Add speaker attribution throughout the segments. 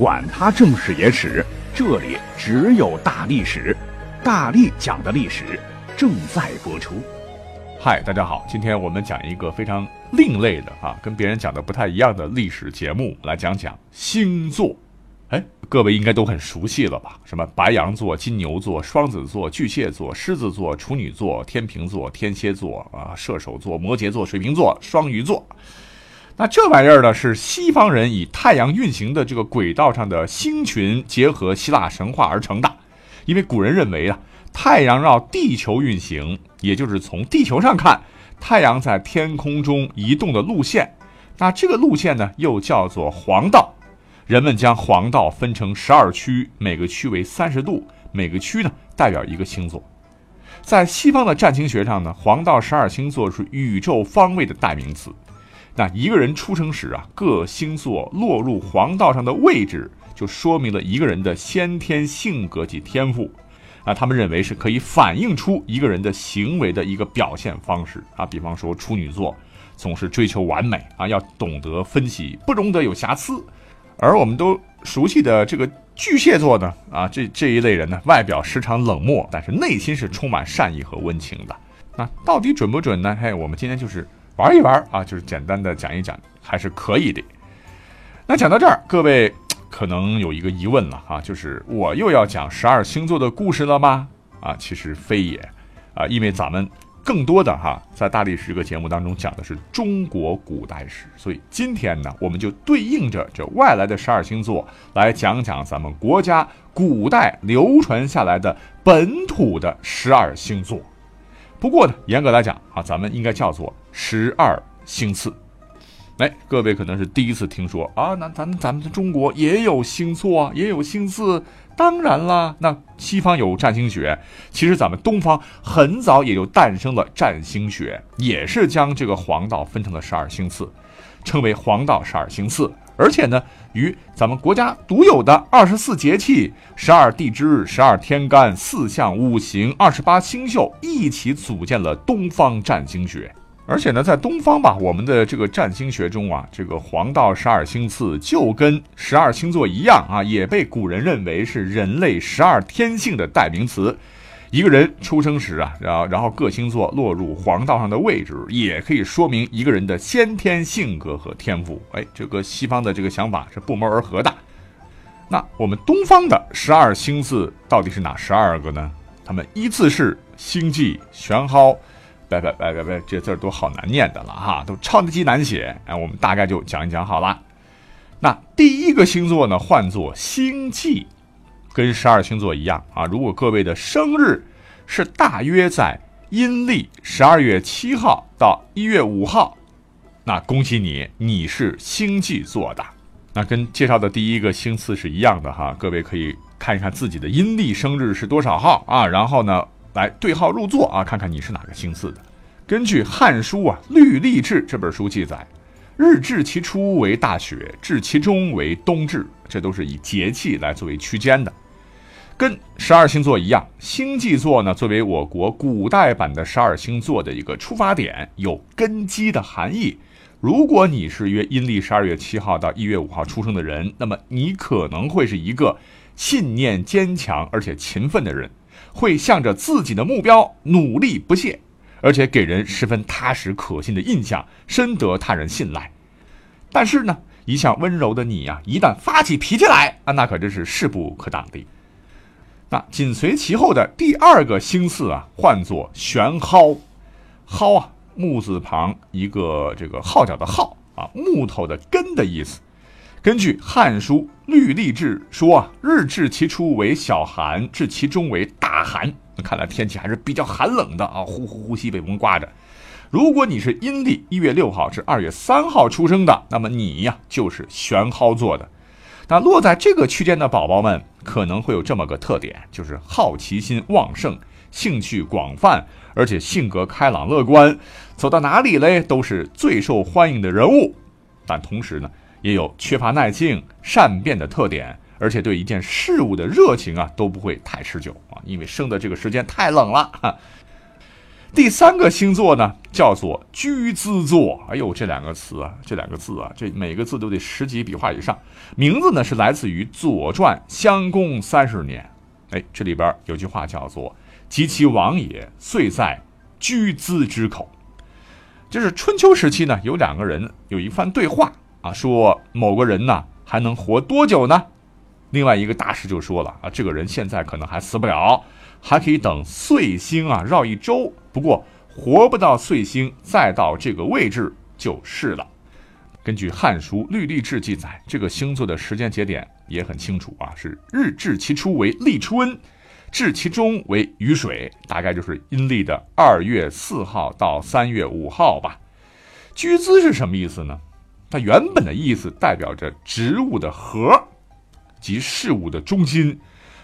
Speaker 1: 管他正史野史。这里只有大历史，大力讲的历史正在播出。
Speaker 2: 嗨，大家好，今天我们讲一个非常另类的啊，跟别人讲的不太一样的历史节目，来讲讲星座。哎，各位应该都很熟悉了吧？什么白羊座、金牛座、双子座、巨蟹座、狮子座、处女座、天平座、天蝎座啊、射手座、摩羯座、水瓶座、双鱼座。那这玩意儿呢，是西方人以太阳运行的这个轨道上的星群结合希腊神话而成的。因为古人认为啊，太阳绕地球运行，也就是从地球上看太阳在天空中移动的路线。那这个路线呢，又叫做黄道。人们将黄道分成十二区，每个区为三十度，每个区呢代表一个星座。在西方的占星学上呢，黄道十二星座是宇宙方位的代名词。那一个人出生时啊，各星座落入黄道上的位置，就说明了一个人的先天性格及天赋。啊，他们认为是可以反映出一个人的行为的一个表现方式啊。比方说处女座总是追求完美啊，要懂得分析，不容得有瑕疵。而我们都熟悉的这个巨蟹座呢，啊，这这一类人呢，外表时常冷漠，但是内心是充满善意和温情的。那到底准不准呢？嘿，我们今天就是。玩一玩啊，就是简单的讲一讲，还是可以的。那讲到这儿，各位可能有一个疑问了啊，就是我又要讲十二星座的故事了吗？啊，其实非也啊，因为咱们更多的哈，在大历史这个节目当中讲的是中国古代史，所以今天呢，我们就对应着这外来的十二星座来讲讲咱们国家古代流传下来的本土的十二星座。不过呢，严格来讲啊，咱们应该叫做十二星次。哎，各位可能是第一次听说啊，那咱咱们的中国也有星座，也有星次。当然啦，那西方有占星学，其实咱们东方很早也就诞生了占星学，也是将这个黄道分成了十二星次，称为黄道十二星次。而且呢，与咱们国家独有的二十四节气、十二地支、十二天干、四象五行、二十八星宿一起组建了东方占星学。而且呢，在东方吧，我们的这个占星学中啊，这个黄道十二星次就跟十二星座一样啊，也被古人认为是人类十二天性的代名词。一个人出生时啊，然后然后各星座落入黄道上的位置，也可以说明一个人的先天性格和天赋。哎，这个西方的这个想法是不谋而合的。那我们东方的十二星字到底是哪十二个呢？他们依次是星际、玄蒿，拜拜拜拜拜，这字儿都好难念的了哈，都超级难写。哎，我们大概就讲一讲好了。那第一个星座呢，唤作星际。跟十二星座一样啊，如果各位的生日是大约在阴历十二月七号到一月五号，那恭喜你，你是星际座的。那跟介绍的第一个星次是一样的哈，各位可以看一看自己的阴历生日是多少号啊，然后呢来对号入座啊，看看你是哪个星次的。根据《汉书》啊《律历志》这本书记载，日至其初为大雪，至其中为冬至，这都是以节气来作为区间的。跟十二星座一样，星际座呢，作为我国古代版的十二星座的一个出发点，有根基的含义。如果你是约阴历十二月七号到一月五号出生的人，那么你可能会是一个信念坚强而且勤奋的人，会向着自己的目标努力不懈，而且给人十分踏实可信的印象，深得他人信赖。但是呢，一向温柔的你呀，一旦发起脾气来啊，那可真是势不可挡的。那紧随其后的第二个星次啊，唤作玄蒿，蒿啊，木字旁一个这个号角的号啊，木头的根的意思。根据《汉书·律历志》说啊，日至其初为小寒，至其中为大寒。看来天气还是比较寒冷的啊，呼呼呼西北风刮着。如果你是阴历一月六号至二月三号出生的，那么你呀就是玄蒿座的。那落在这个区间的宝宝们可能会有这么个特点，就是好奇心旺盛，兴趣广泛，而且性格开朗乐观，走到哪里嘞都是最受欢迎的人物。但同时呢，也有缺乏耐性、善变的特点，而且对一件事物的热情啊都不会太持久啊，因为生的这个时间太冷了。第三个星座呢，叫做居资座。哎呦，这两个词啊，这两个字啊，这每个字都得十几笔画以上。名字呢是来自于《左传》襄公三十年。哎，这里边有句话叫做“及其王也，遂在居资之口”。就是春秋时期呢，有两个人有一番对话啊，说某个人呢还能活多久呢？另外一个大师就说了啊，这个人现在可能还死不了。还可以等岁星啊绕一周，不过活不到岁星再到这个位置就是了。根据《汉书·律历志》记载，这个星座的时间节点也很清楚啊，是日至其初为立春，至其中为雨水，大概就是阴历的二月四号到三月五号吧。居姿是什么意思呢？它原本的意思代表着植物的核及事物的中心。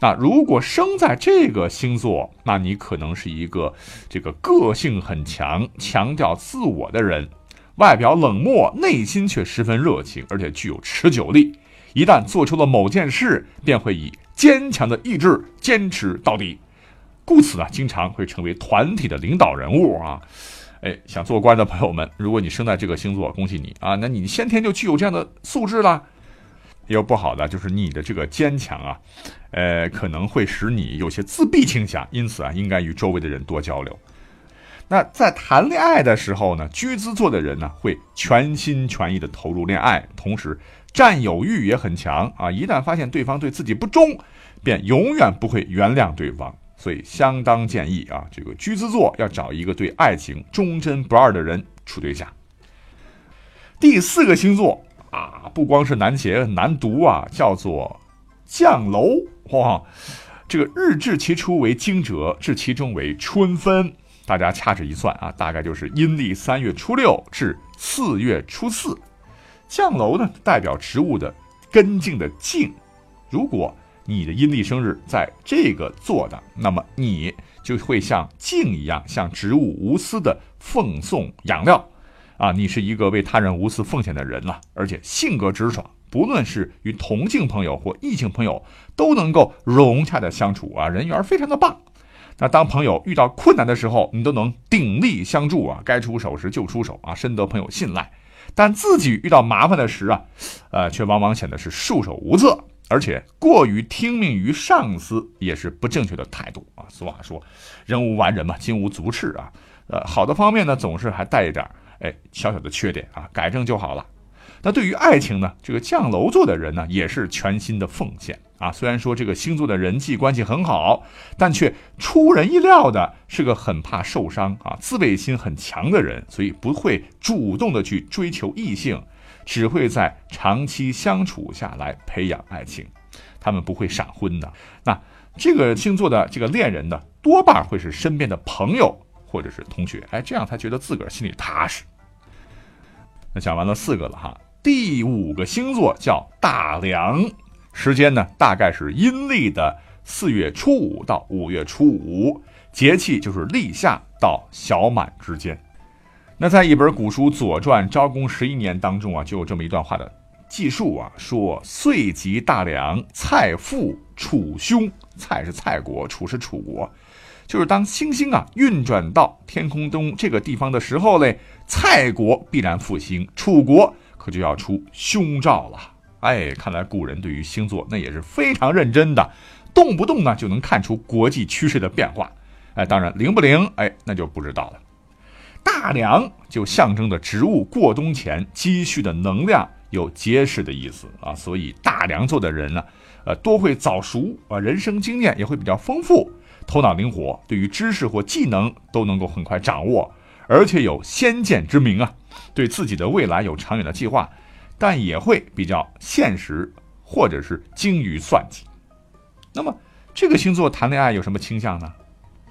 Speaker 2: 那如果生在这个星座，那你可能是一个这个个性很强、强调自我的人，外表冷漠，内心却十分热情，而且具有持久力。一旦做出了某件事，便会以坚强的意志坚持到底。故此呢，经常会成为团体的领导人物啊。哎，想做官的朋友们，如果你生在这个星座，恭喜你啊！那你先天就具有这样的素质了也。有不好的，就是你的这个坚强啊，呃，可能会使你有些自闭倾向，因此啊，应该与周围的人多交流。那在谈恋爱的时候呢，居资座的人呢，会全心全意的投入恋爱，同时占有欲也很强啊。一旦发现对方对自己不忠，便永远不会原谅对方。所以相当建议啊，这个居资座要找一个对爱情忠贞不二的人处对象。第四个星座。啊，不光是难写难读啊，叫做降楼哇！这个日至其初为惊蛰，至其中为春分。大家掐指一算啊，大概就是阴历三月初六至四月初四。降楼呢，代表植物的根茎的茎。如果你的阴历生日在这个做的，那么你就会像茎一样，向植物无私的奉送养料。啊，你是一个为他人无私奉献的人了，而且性格直爽，不论是与同性朋友或异性朋友，都能够融洽的相处啊，人缘非常的棒。那当朋友遇到困难的时候，你都能鼎力相助啊，该出手时就出手啊，深得朋友信赖。但自己遇到麻烦的时啊，呃，却往往显得是束手无策，而且过于听命于上司也是不正确的态度啊。俗话说，人无完人嘛，金无足赤啊。呃，好的方面呢，总是还带一点。哎，小小的缺点啊，改正就好了。那对于爱情呢，这个降楼座的人呢，也是全新的奉献啊。虽然说这个星座的人际关系很好，但却出人意料的是个很怕受伤啊、自卫心很强的人，所以不会主动的去追求异性，只会在长期相处下来培养爱情。他们不会闪婚的。那这个星座的这个恋人呢，多半会是身边的朋友。或者是同学，哎，这样他觉得自个儿心里踏实。那讲完了四个了哈，第五个星座叫大梁，时间呢大概是阴历的四月初五到五月初五，节气就是立夏到小满之间。那在一本古书《左传·昭公十一年》当中啊，就有这么一段话的记述啊，说岁及大梁，蔡父楚兄，蔡是蔡国，楚是楚国。就是当星星啊运转到天空中这个地方的时候嘞，蔡国必然复兴，楚国可就要出凶兆了。哎，看来古人对于星座那也是非常认真的，动不动呢就能看出国际趋势的变化。哎，当然灵不灵，哎，那就不知道了。大梁就象征着植物过冬前积蓄的能量有结实的意思啊，所以大梁座的人呢，呃，多会早熟啊，人生经验也会比较丰富。头脑灵活，对于知识或技能都能够很快掌握，而且有先见之明啊，对自己的未来有长远的计划，但也会比较现实或者是精于算计。那么这个星座谈恋爱有什么倾向呢？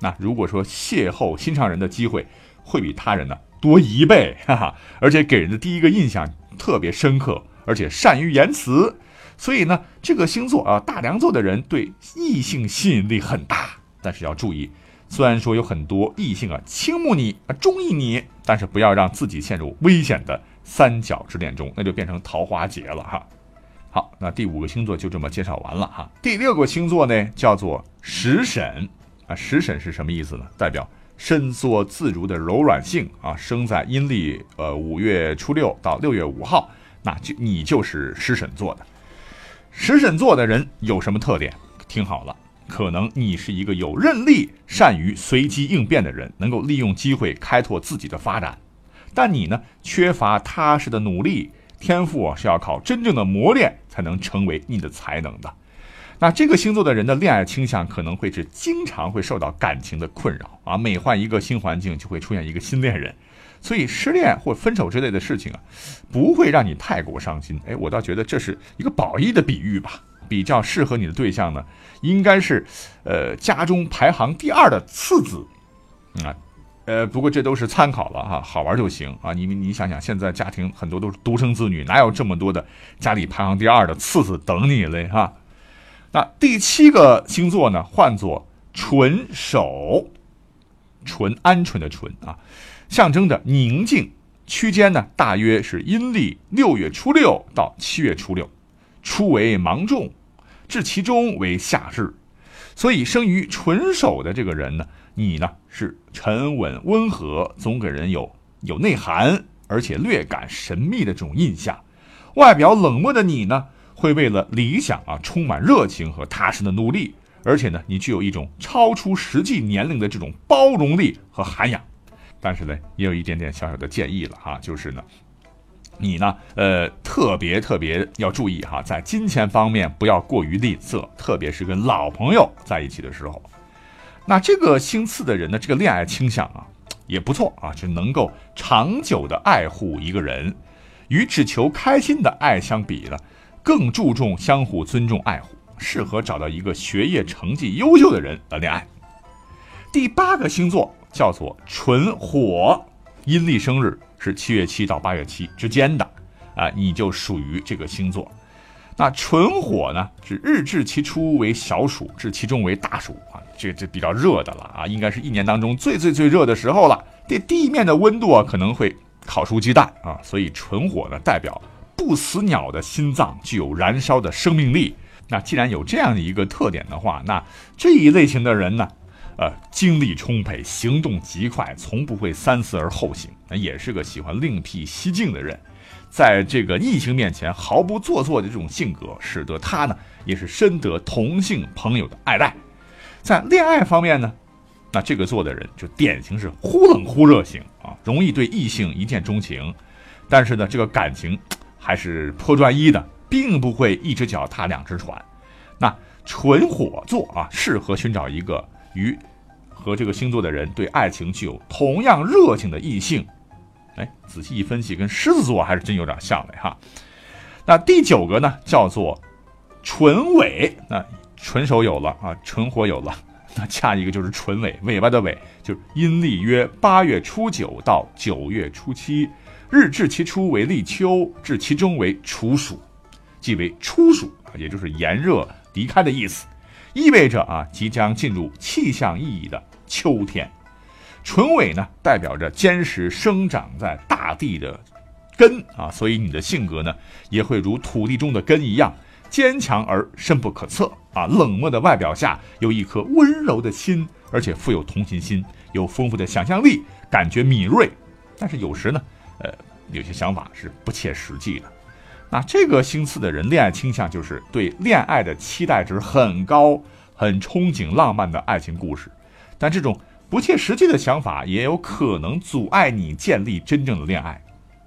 Speaker 2: 那如果说邂逅心上人的机会会比他人呢多一倍，哈哈，而且给人的第一个印象特别深刻，而且善于言辞，所以呢，这个星座啊，大梁座的人对异性吸引力很大，但是要注意，虽然说有很多异性啊倾慕你啊中意你，但是不要让自己陷入危险的三角之恋中，那就变成桃花劫了哈。好，那第五个星座就这么介绍完了哈。第六个星座呢，叫做食神啊。食神是什么意思呢？代表伸缩自如的柔软性啊。生在阴历呃五月初六到六月五号，那就你就是食神座的。食神座的人有什么特点？听好了，可能你是一个有韧力、善于随机应变的人，能够利用机会开拓自己的发展。但你呢，缺乏踏实的努力。天赋啊是要靠真正的磨练才能成为你的才能的。那这个星座的人的恋爱倾向可能会是经常会受到感情的困扰啊，每换一个新环境就会出现一个新恋人，所以失恋或分手之类的事情啊，不会让你太过伤心。哎，我倒觉得这是一个褒义的比喻吧。比较适合你的对象呢，应该是，呃，家中排行第二的次子，啊。呃，不过这都是参考了哈，好玩就行啊。你你想想，现在家庭很多都是独生子女，哪有这么多的家里排行第二的次子等你嘞哈？那第七个星座呢，唤作纯守，纯鹌鹑的纯啊，象征着宁静。区间呢，大约是阴历六月初六到七月初六，初为芒种，至其中为夏至。所以生于纯守的这个人呢。你呢是沉稳温和，总给人有有内涵，而且略感神秘的这种印象。外表冷漠的你呢，会为了理想啊充满热情和踏实的努力，而且呢，你具有一种超出实际年龄的这种包容力和涵养。但是呢，也有一点点小小的建议了哈，就是呢，你呢，呃，特别特别要注意哈，在金钱方面不要过于吝啬，特别是跟老朋友在一起的时候。那这个星次的人呢，这个恋爱倾向啊，也不错啊，就能够长久的爱护一个人，与只求开心的爱相比呢，更注重相互尊重爱护，适合找到一个学业成绩优秀的人的恋爱。第八个星座叫做纯火，阴历生日是七月七到八月七之间的，啊，你就属于这个星座。那纯火呢，是日至其初为小暑，至其中为大暑啊，这这比较热的了啊，应该是一年当中最最最热的时候了。这地面的温度啊，可能会烤出鸡蛋啊，所以纯火呢，代表不死鸟的心脏具有燃烧的生命力。那既然有这样的一个特点的话，那这一类型的人呢，呃，精力充沛，行动极快，从不会三思而后行，那也是个喜欢另辟蹊径的人。在这个异性面前毫不做作的这种性格，使得他呢也是深得同性朋友的爱戴。在恋爱方面呢，那这个做的人就典型是忽冷忽热型啊，容易对异性一见钟情，但是呢，这个感情还是颇专一的，并不会一只脚踏两只船。那纯火座啊，适合寻找一个与和这个星座的人对爱情具有同样热情的异性。哎，仔细一分析，跟狮子座还是真有点像的哈。那第九个呢，叫做纯尾。那纯手有了啊，纯火有了，那下一个就是纯尾，尾巴的尾，就是阴历约八月初九到九月初七，日至其初为立秋，至其中为处暑，即为初暑啊，也就是炎热离开的意思，意味着啊，即将进入气象意义的秋天。唇尾呢，代表着坚实生长在大地的根啊，所以你的性格呢，也会如土地中的根一样坚强而深不可测啊。冷漠的外表下有一颗温柔的心，而且富有同情心，有丰富的想象力，感觉敏锐。但是有时呢，呃，有些想法是不切实际的。那这个星次的人恋爱倾向就是对恋爱的期待值很高，很憧憬浪漫的爱情故事，但这种。不切实际的想法也有可能阻碍你建立真正的恋爱，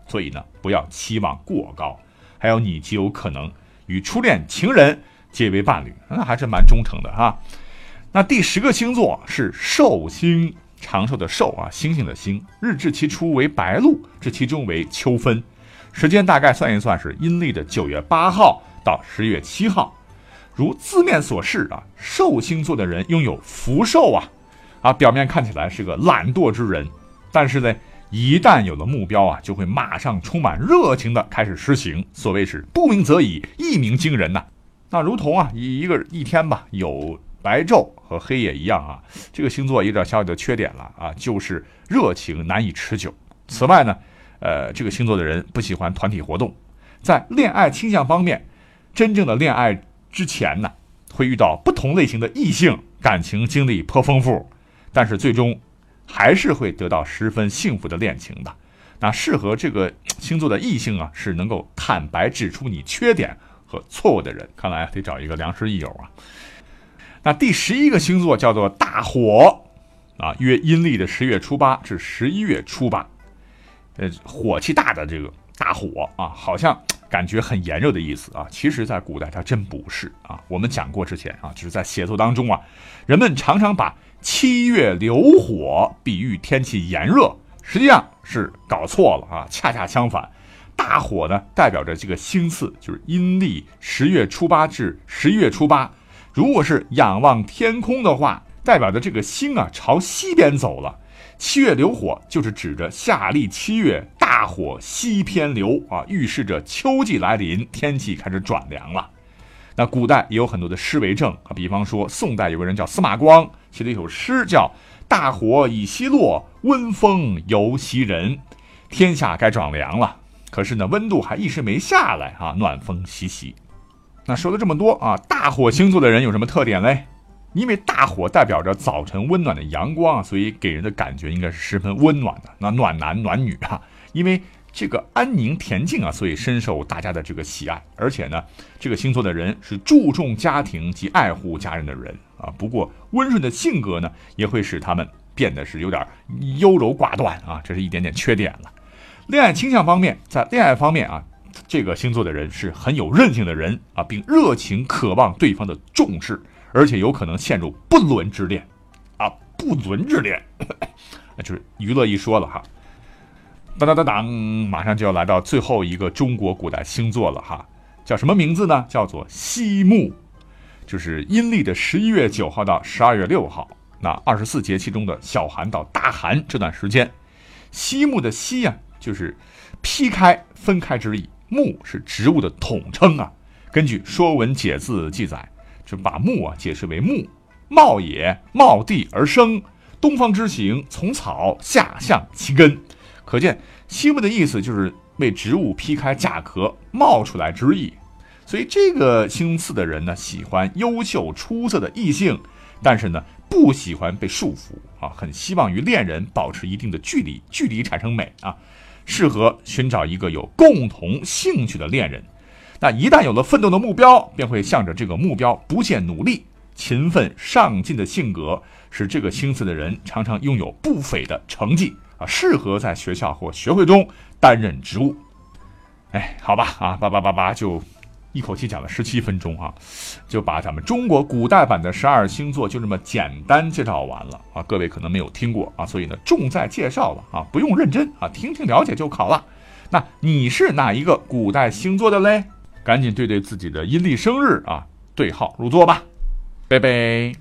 Speaker 2: 所以呢，不要期望过高。还有，你极有可能与初恋情人结为伴侣，那还是蛮忠诚的哈。那第十个星座是寿星，长寿的寿啊，星星的星，日至其初为白露，至其中为秋分，时间大概算一算是阴历的九月八号到十月七号。如字面所示啊，寿星座的人拥有福寿啊。啊，表面看起来是个懒惰之人，但是呢，一旦有了目标啊，就会马上充满热情的开始实行。所谓是不鸣则已，一鸣惊人呐。那如同啊，一一个一天吧，有白昼和黑夜一样啊。这个星座有点小小的缺点了啊，就是热情难以持久。此外呢，呃，这个星座的人不喜欢团体活动，在恋爱倾向方面，真正的恋爱之前呢，会遇到不同类型的异性，感情经历颇丰富，但是最终还是会得到十分幸福的恋情的。那适合这个星座的异性啊，是能够坦白指出你缺点。和错误的人，看来得找一个良师益友啊。那第十一个星座叫做大火啊，约阴历的十月初八至十一月初八，呃，火气大的这个大火啊，好像感觉很炎热的意思啊。其实，在古代它真不是啊。我们讲过之前啊，就是在写作当中啊，人们常常把七月流火比喻天气炎热，实际上是搞错了啊，恰恰相反。大火呢，代表着这个星次，就是阴历十月初八至十一月初八。如果是仰望天空的话，代表着这个星啊朝西边走了。七月流火，就是指着夏历七月大火西偏流啊，预示着秋季来临，天气开始转凉了。那古代也有很多的诗为证啊，比方说宋代有个人叫司马光，写了一首诗叫《大火已西落，温风犹袭人》，天下该转凉了。可是呢，温度还一时没下来啊，暖风习习。那说了这么多啊，大火星座的人有什么特点嘞？因为大火代表着早晨温暖的阳光，所以给人的感觉应该是十分温暖的。那暖男暖女啊，因为这个安宁恬静啊，所以深受大家的这个喜爱。而且呢，这个星座的人是注重家庭及爱护家人的人啊。不过温顺的性格呢，也会使他们变得是有点优柔寡断啊，这是一点点缺点了。恋爱倾向方面，在恋爱方面啊，这个星座的人是很有韧性的人啊，并热情渴望对方的重视，而且有可能陷入不伦之恋，啊，不伦之恋，那就是娱乐一说了哈。当当当当，马上就要来到最后一个中国古代星座了哈，叫什么名字呢？叫做西木，就是阴历的十一月九号到十二月六号，那二十四节气中的小寒到大寒这段时间，西木的西呀。就是劈开、分开之意。木是植物的统称啊。根据《说文解字》记载，就把木啊解释为木，茂也，茂地而生。东方之行，从草下向其根。可见西木的意思就是为植物劈开甲壳，冒出来之意。所以这个星次的人呢，喜欢优秀出色的异性，但是呢，不喜欢被束缚啊，很希望与恋人保持一定的距离，距离产生美啊。适合寻找一个有共同兴趣的恋人，那一旦有了奋斗的目标，便会向着这个目标不懈努力、勤奋上进的性格，使这个星次的人常常拥有不菲的成绩啊，适合在学校或学会中担任职务。哎，好吧，啊，叭叭叭叭就。一口气讲了十七分钟啊，就把咱们中国古代版的十二星座就这么简单介绍完了啊。各位可能没有听过啊，所以呢重在介绍了啊，不用认真啊，听听了解就好了。那你是哪一个古代星座的嘞？赶紧对对自己的阴历生日啊，对号入座吧，拜拜。